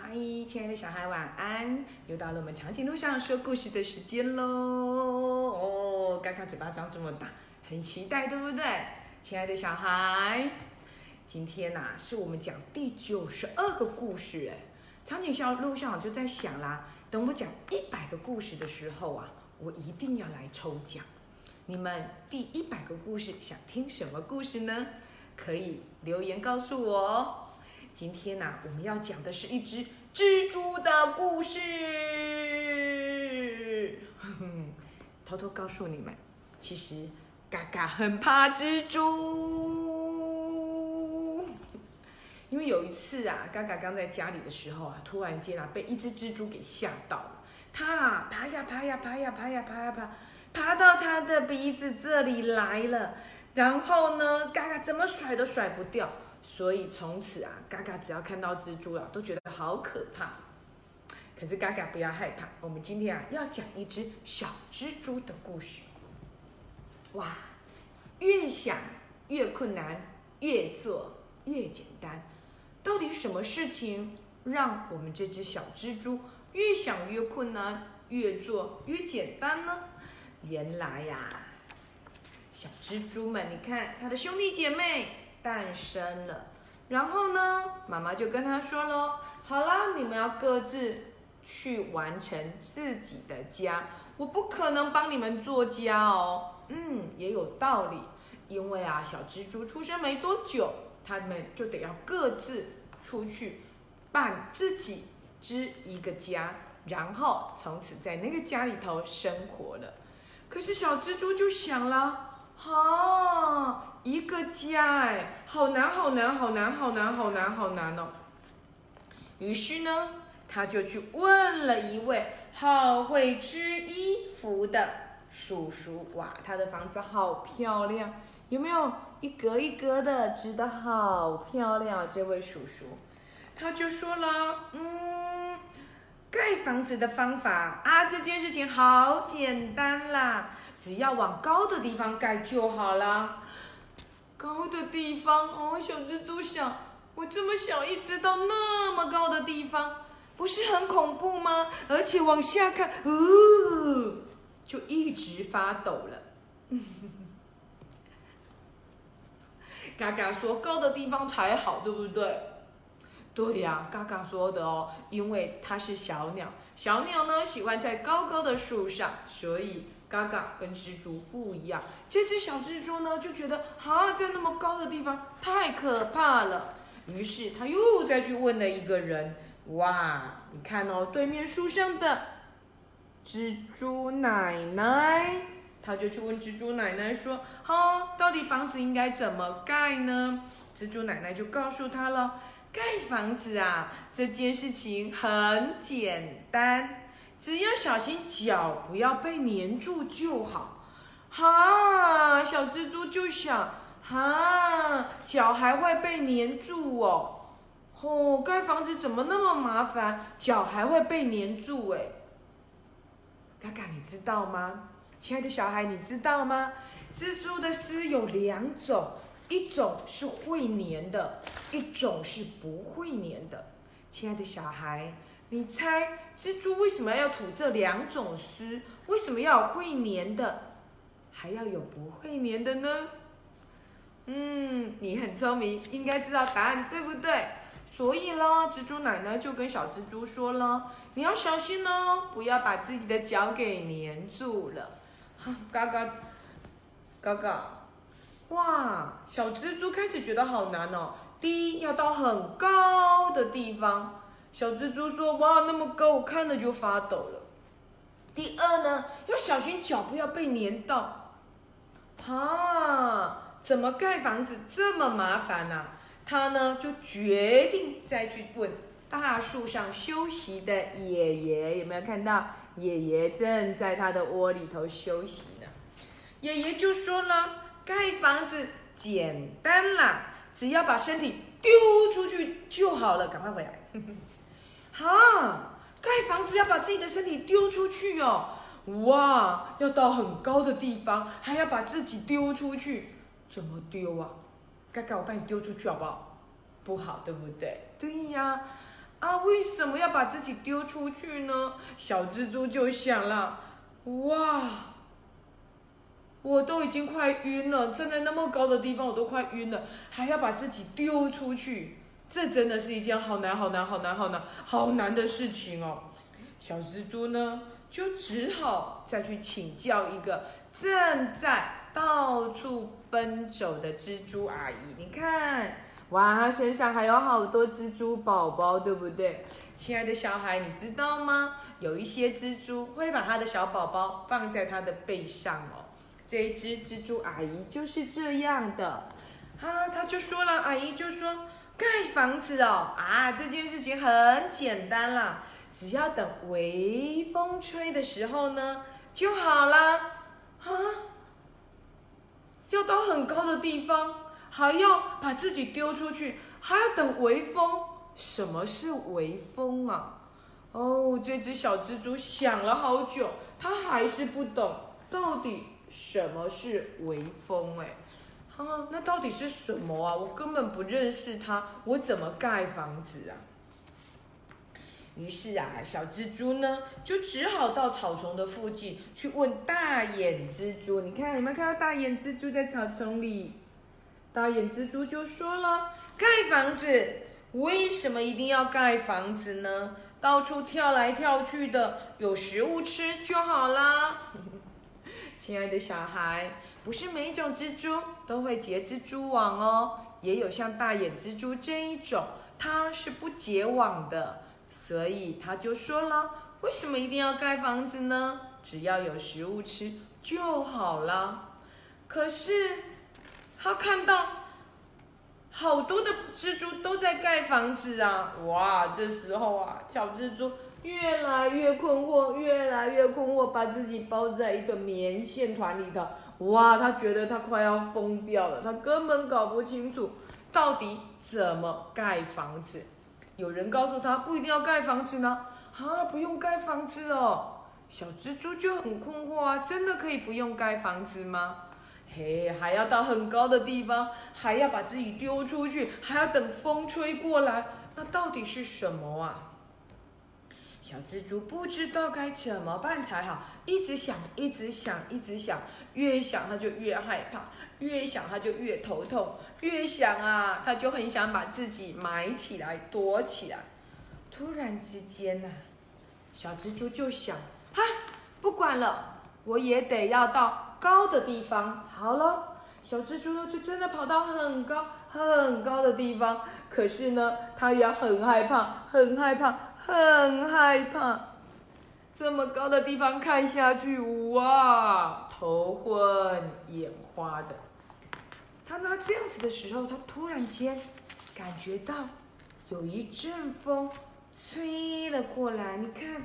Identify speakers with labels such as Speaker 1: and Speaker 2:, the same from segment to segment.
Speaker 1: 嗨，亲爱的小孩，晚安！又到了我们长颈鹿上说故事的时间喽。哦，刚刚嘴巴张这么大，很期待，对不对？亲爱的小孩，今天呐，是我们讲第九十二个故事。哎，长颈鹿上我就在想啦，等我讲一百个故事的时候啊，我一定要来抽奖。你们第一百个故事想听什么故事呢？可以留言告诉我哦。今天呢，我们要讲的是一只蜘蛛的故事。偷偷告诉你们，其实嘎嘎很怕蜘蛛。因为有一次啊，嘎嘎刚在家里的时候啊，突然间啊，被一只蜘蛛给吓到了。它啊，爬呀爬呀爬呀爬呀爬呀爬，爬到它的鼻子这里来了。然后呢，嘎嘎怎么甩都甩不掉，所以从此啊，嘎嘎只要看到蜘蛛啊，都觉得好可怕。可是嘎嘎不要害怕，我们今天啊要讲一只小蜘蛛的故事。哇，越想越困难，越做越简单。到底什么事情让我们这只小蜘蛛越想越困难，越做越简单呢？原来呀。蜘蛛们，你看他的兄弟姐妹诞生了，然后呢，妈妈就跟他说喽：“好了，你们要各自去完成自己的家，我不可能帮你们做家哦。”嗯，也有道理，因为啊，小蜘蛛出生没多久，他们就得要各自出去办自己织一个家，然后从此在那个家里头生活了。可是小蜘蛛就想了。好，一个家哎，好难好难好难好难好难好难哦。于是呢，他就去问了一位好会织衣服的叔叔。哇，他的房子好漂亮，有没有一格一格的织的好漂亮？这位叔叔，他就说了，嗯，盖房子的方法啊，这件事情好简单啦。只要往高的地方盖就好了。高的地方哦，小蜘蛛想，我这么小，一直到那么高的地方，不是很恐怖吗？而且往下看，呜，就一直发抖了。嘎嘎说：“高的地方才好，对不对？”对呀，嘎嘎说的哦，因为它是小鸟，小鸟呢喜欢在高高的树上，所以。嘎嘎跟蜘蛛不一样，这只小蜘蛛呢就觉得啊，在那么高的地方太可怕了，于是他又再去问了一个人，哇，你看哦，对面树上的蜘蛛奶奶，他就去问蜘蛛奶奶说，啊，到底房子应该怎么盖呢？蜘蛛奶奶就告诉他了，盖房子啊，这件事情很简单。只要小心脚不要被粘住就好，哈，小蜘蛛就想哈，脚还会被粘住哦，哦，盖房子怎么那么麻烦？脚还会被粘住哎，嘎嘎，你知道吗？亲爱的小孩，你知道吗？蜘蛛的丝有两种，一种是会粘的，一种是不会粘的，亲爱的小孩。你猜蜘蛛为什么要吐这两种丝？为什么要会粘的，还要有不会粘的呢？嗯，你很聪明，应该知道答案，对不对？所以啦，蜘蛛奶奶就跟小蜘蛛说了：“你要小心哦，不要把自己的脚给粘住了。”哈，嘎嘎，嘎嘎，哇！小蜘蛛开始觉得好难哦。第一，要到很高的地方。小蜘蛛说：“哇，那么高，我看着就发抖了。”第二呢，要小心脚，不要被粘到。啊，怎么盖房子这么麻烦呢？他呢就决定再去问大树上休息的爷爷有没有看到爷爷正在他的窝里头休息呢？爷爷就说了：“盖房子简单啦，只要把身体丢出去就好了，赶快回来。”啊！盖房子要把自己的身体丢出去哦！哇，要到很高的地方，还要把自己丢出去，怎么丢啊？盖盖，我帮你丢出去好不好？不好，对不对？对呀！啊，为什么要把自己丢出去呢？小蜘蛛就想了：哇，我都已经快晕了，站在那么高的地方，我都快晕了，还要把自己丢出去。这真的是一件好难、好难、好难、好难、好难的事情哦！小蜘蛛呢，就只好再去请教一个正在到处奔走的蜘蛛阿姨。你看，哇，身上还有好多蜘蛛宝宝，对不对？亲爱的小孩，你知道吗？有一些蜘蛛会把它的小宝宝放在它的背上哦。这只蜘蛛阿姨就是这样的，啊，她就说了，阿姨就说。盖房子哦啊，这件事情很简单啦，只要等微风吹的时候呢就好啦。啊，要到很高的地方，还要把自己丢出去，还要等微风。什么是微风啊？哦，这只小蜘蛛想了好久，它还是不懂到底什么是微风哎。啊，那到底是什么啊？我根本不认识他，我怎么盖房子啊？于是啊，小蜘蛛呢，就只好到草丛的附近去问大眼蜘蛛。你看有没有看到大眼蜘蛛在草丛里？大眼蜘蛛就说了：“盖房子？为什么一定要盖房子呢？到处跳来跳去的，有食物吃就好啦。”亲爱的小孩，不是每种蜘蛛都会结蜘蛛网哦，也有像大眼蜘蛛这一种，它是不结网的，所以它就说了，为什么一定要盖房子呢？只要有食物吃就好了。可是，它看到好多的蜘蛛都在盖房子啊！哇，这时候啊，小蜘蛛。越来越困惑，越来越困惑，把自己包在一个棉线团里头，哇，他觉得他快要疯掉了，他根本搞不清楚到底怎么盖房子。有人告诉他，不一定要盖房子呢，啊，不用盖房子哦。小蜘蛛就很困惑啊，真的可以不用盖房子吗？嘿，还要到很高的地方，还要把自己丢出去，还要等风吹过来，那到底是什么啊？小蜘蛛不知道该怎么办才好，一直想，一直想，一直想，越想它就越害怕，越想它就越头痛，越想啊，它就很想把自己埋起来，躲起来。突然之间呢，小蜘蛛就想，哈，不管了，我也得要到高的地方。好了，小蜘蛛就真的跑到很高很高的地方，可是呢，它也很害怕，很害怕。很害怕，这么高的地方看下去，哇，头昏眼花的。他拿这样子的时候，他突然间感觉到有一阵风吹了过来。你看，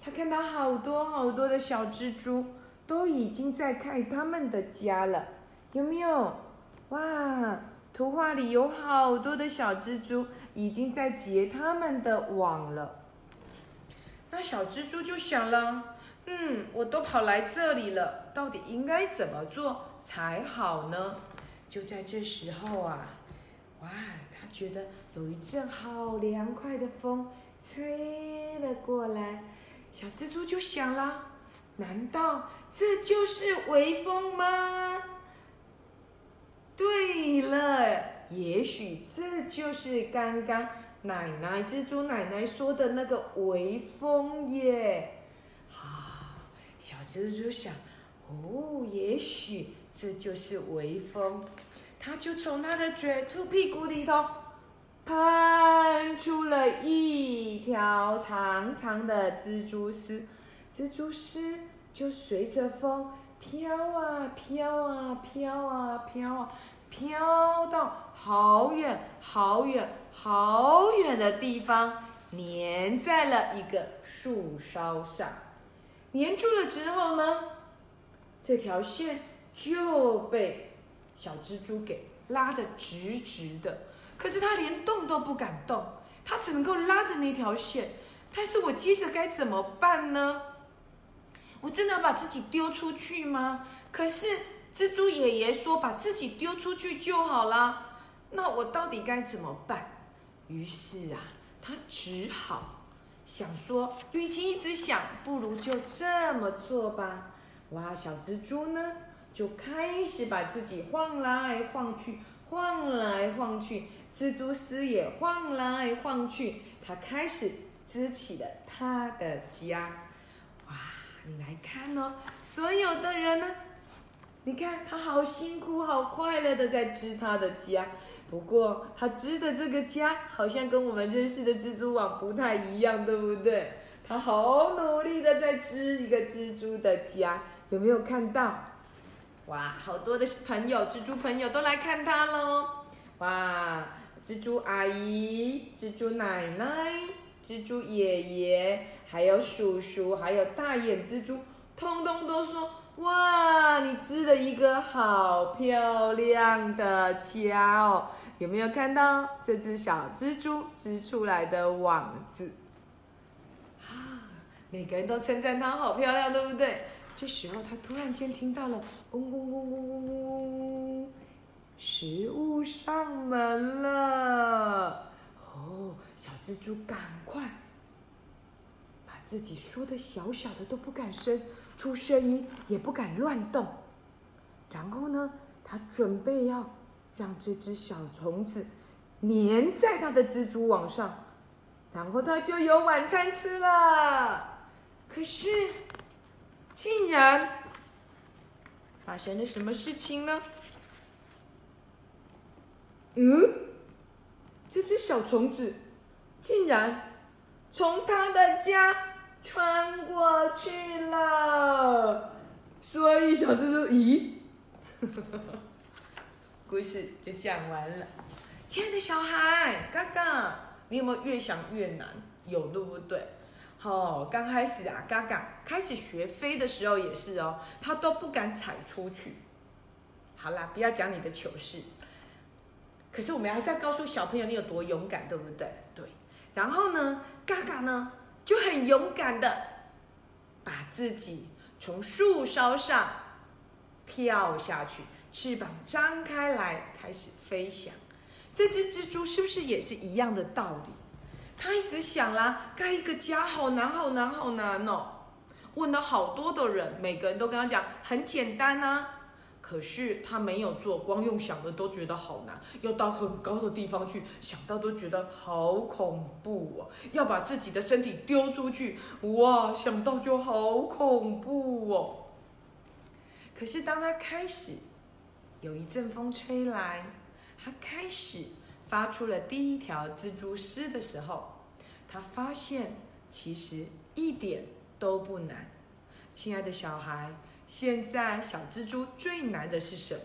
Speaker 1: 他看到好多好多的小蜘蛛都已经在盖他们的家了，有没有？哇，图画里有好多的小蜘蛛。已经在结他们的网了。那小蜘蛛就想了：“嗯，我都跑来这里了，到底应该怎么做才好呢？”就在这时候啊，哇，他觉得有一阵好凉快的风吹了过来。小蜘蛛就想了：“难道这就是微风吗？”对了。也许这就是刚刚奶奶蜘蛛奶奶说的那个微风耶！啊，小蜘蛛想，哦，也许这就是微风。它就从它的嘴兔屁股里头喷出了一条长长的蜘蛛丝，蜘蛛丝就随着风飘啊飘啊飘啊飘啊。飘到好远好远好远的地方，粘在了一个树梢上。粘住了之后呢，这条线就被小蜘蛛给拉得直直的。可是它连动都不敢动，它只能够拉着那条线。但是我接着该怎么办呢？我真的要把自己丢出去吗？可是。蜘蛛爷爷说：“把自己丢出去就好了。”那我到底该怎么办？于是啊，他只好想说，与其一直想，不如就这么做吧。哇，小蜘蛛呢，就开始把自己晃来晃去，晃来晃去，蜘蛛丝也晃来晃去。他开始支起了他的家。哇，你来看哦，所有的人呢？你看，它好辛苦、好快乐的在织它的家。不过，它织的这个家好像跟我们认识的蜘蛛网不太一样，对不对？它好努力的在织一个蜘蛛的家，有没有看到？哇，好多的朋友，蜘蛛朋友都来看它喽！哇，蜘蛛阿姨、蜘蛛奶奶、蜘蛛爷爷，还有叔叔，还有大眼蜘蛛，通通都说。哇，你织的一个好漂亮的哦！有没有看到这只小蜘蛛织出来的网子？啊，每个人都称赞它好漂亮，对不对？这时候它突然间听到了嗡嗡嗡嗡嗡嗡，食物上门了！哦，小蜘蛛赶快把自己缩的小小的都不敢伸。出声音也不敢乱动，然后呢，他准备要让这只小虫子粘在他的蜘蛛网上，然后他就有晚餐吃了。可是，竟然发生了什么事情呢？嗯，这只小虫子竟然从他的家。穿过去了，所以小蜘蛛咦，故事就讲完了。亲爱的小孩，嘎嘎，你有没有越想越难？有，对不对？好，刚开始啊，嘎嘎开始学飞的时候也是哦，他都不敢踩出去。好啦，不要讲你的糗事。可是我们还是要告诉小朋友，你有多勇敢，对不对？对。然后呢，嘎嘎呢？就很勇敢的把自己从树梢上跳下去，翅膀张开来开始飞翔。这只蜘蛛是不是也是一样的道理？他一直想啦，盖一个家好难好难好难哦！问了好多的人，每个人都跟他讲很简单啊。可是他没有做，光用想的都觉得好难，要到很高的地方去，想到都觉得好恐怖哦，要把自己的身体丢出去，哇，想到就好恐怖哦。可是当他开始，有一阵风吹来，他开始发出了第一条蜘蛛丝的时候，他发现其实一点都不难，亲爱的小孩。现在小蜘蛛最难的是什么？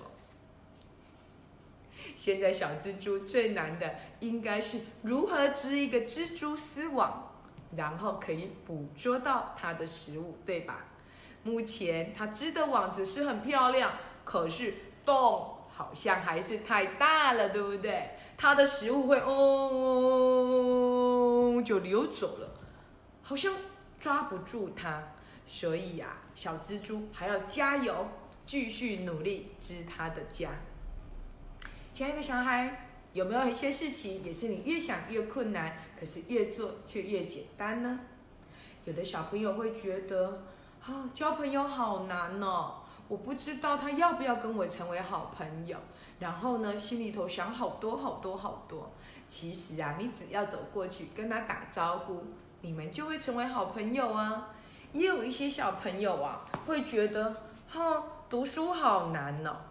Speaker 1: 现在小蜘蛛最难的应该是如何织一个蜘蛛丝网，然后可以捕捉到它的食物，对吧？目前它织的网只是很漂亮，可是洞好像还是太大了，对不对？它的食物会哦就流走了，好像抓不住它。所以呀，小蜘蛛还要加油，继续努力织它的家。亲爱的小孩，有没有一些事情也是你越想越困难，可是越做却越简单呢？有的小朋友会觉得，啊，交朋友好难哦，我不知道他要不要跟我成为好朋友。然后呢，心里头想好多好多好多。其实啊，你只要走过去跟他打招呼，你们就会成为好朋友啊。也有一些小朋友啊，会觉得哈读书好难呢。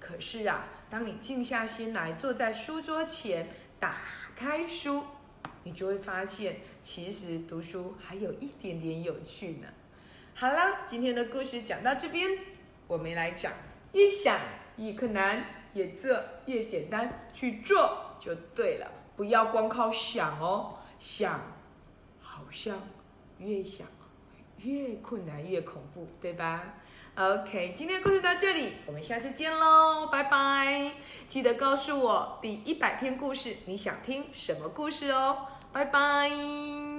Speaker 1: 可是啊，当你静下心来，坐在书桌前，打开书，你就会发现，其实读书还有一点点有趣呢。好啦，今天的故事讲到这边，我们来讲：一想越困难，越做越简单，去做就对了，不要光靠想哦。想好像越想。越困难越恐怖，对吧？OK，今天的故事到这里，我们下次见喽，拜拜！记得告诉我第一百篇故事你想听什么故事哦，拜拜。